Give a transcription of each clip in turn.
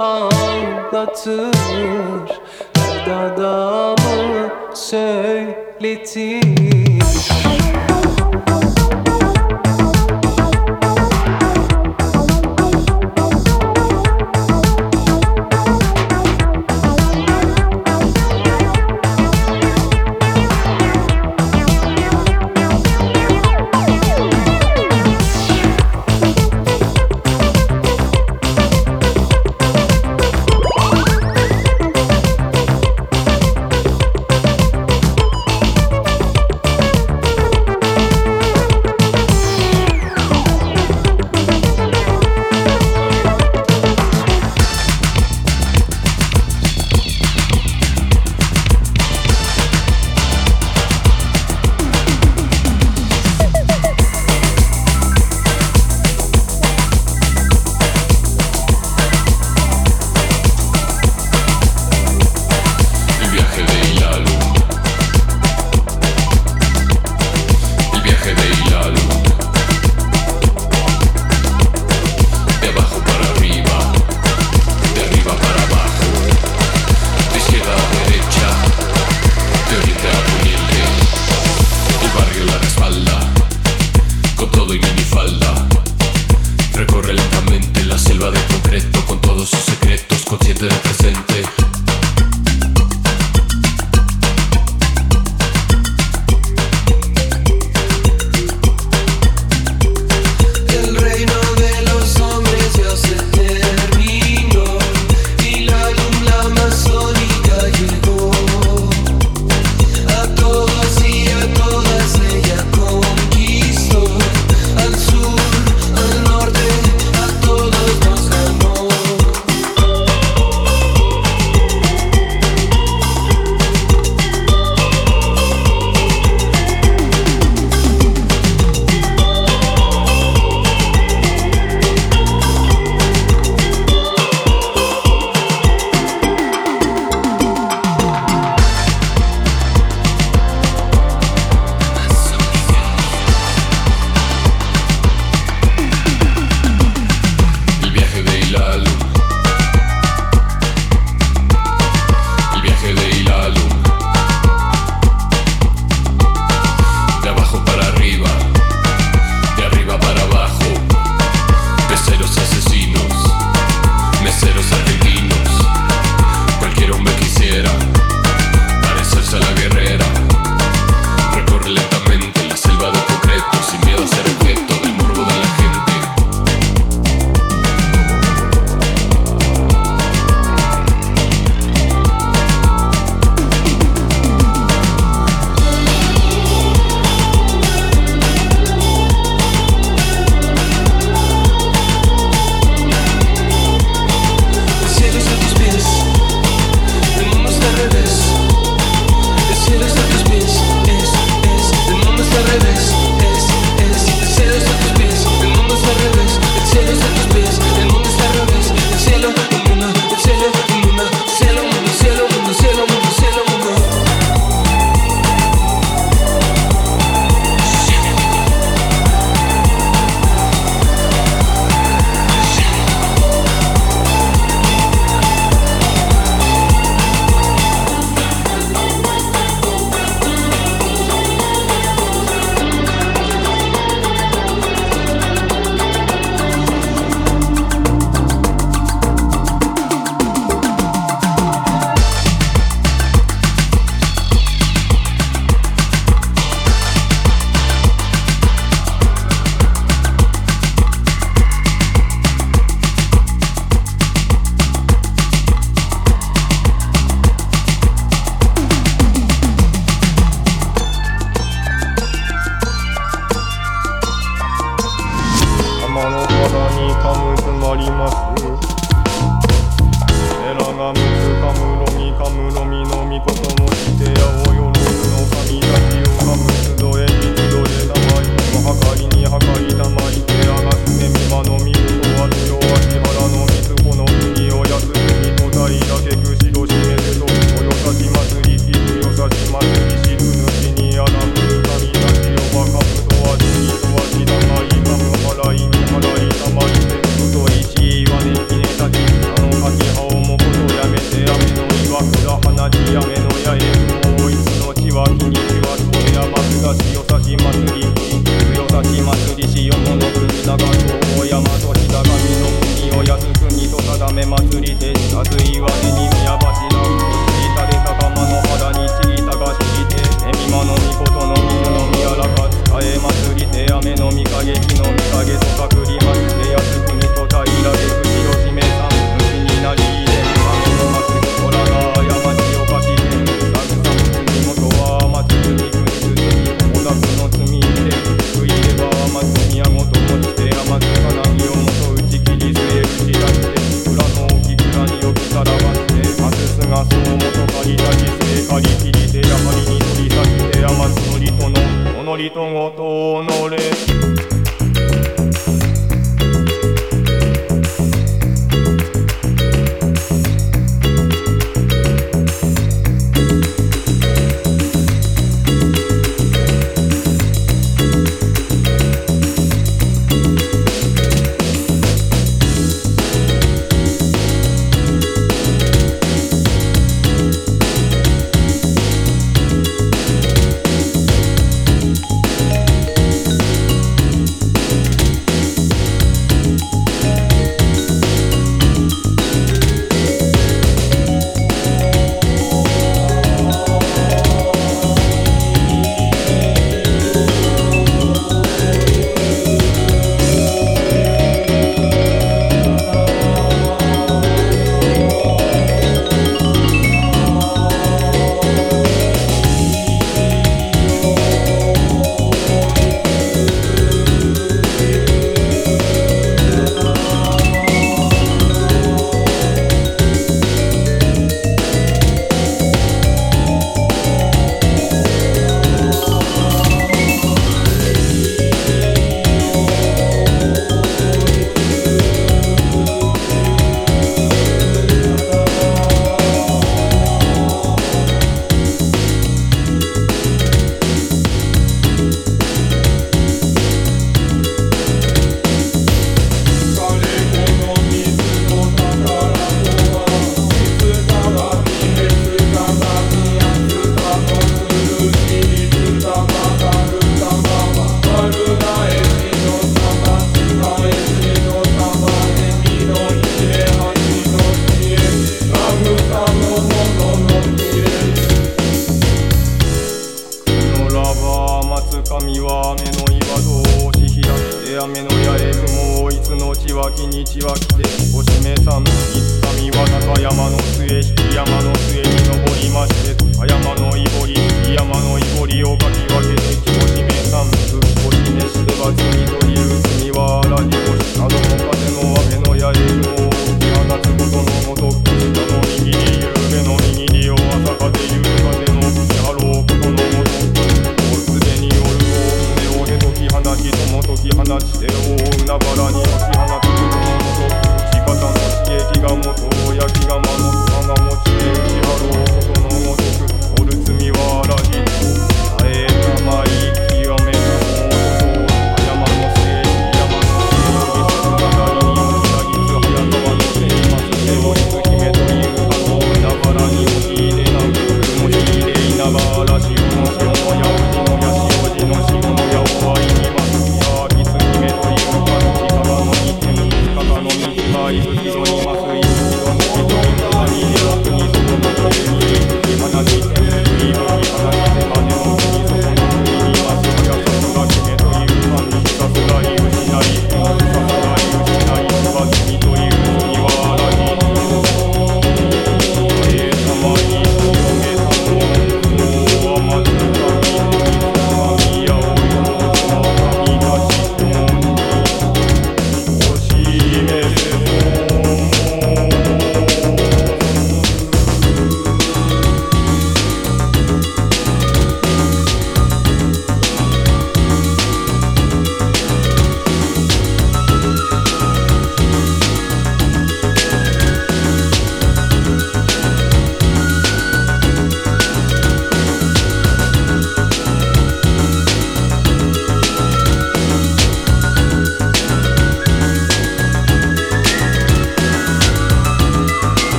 anlatır. Derdadamı söyletir.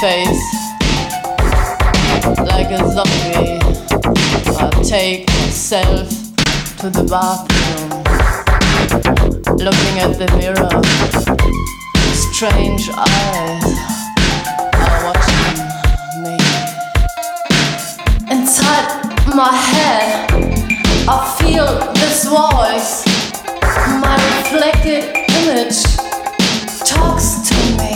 Face, like a zombie. I take myself to the bathroom, looking at the mirror. Strange eyes are watching me. Inside my head, I feel this voice. My reflected image talks to me.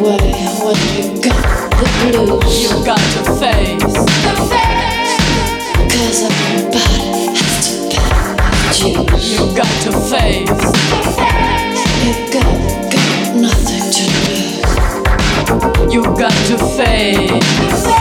away when you got the blues. You got to face. Cause everybody has to pay dues. You got to face. You got, got nothing to lose. You got to face.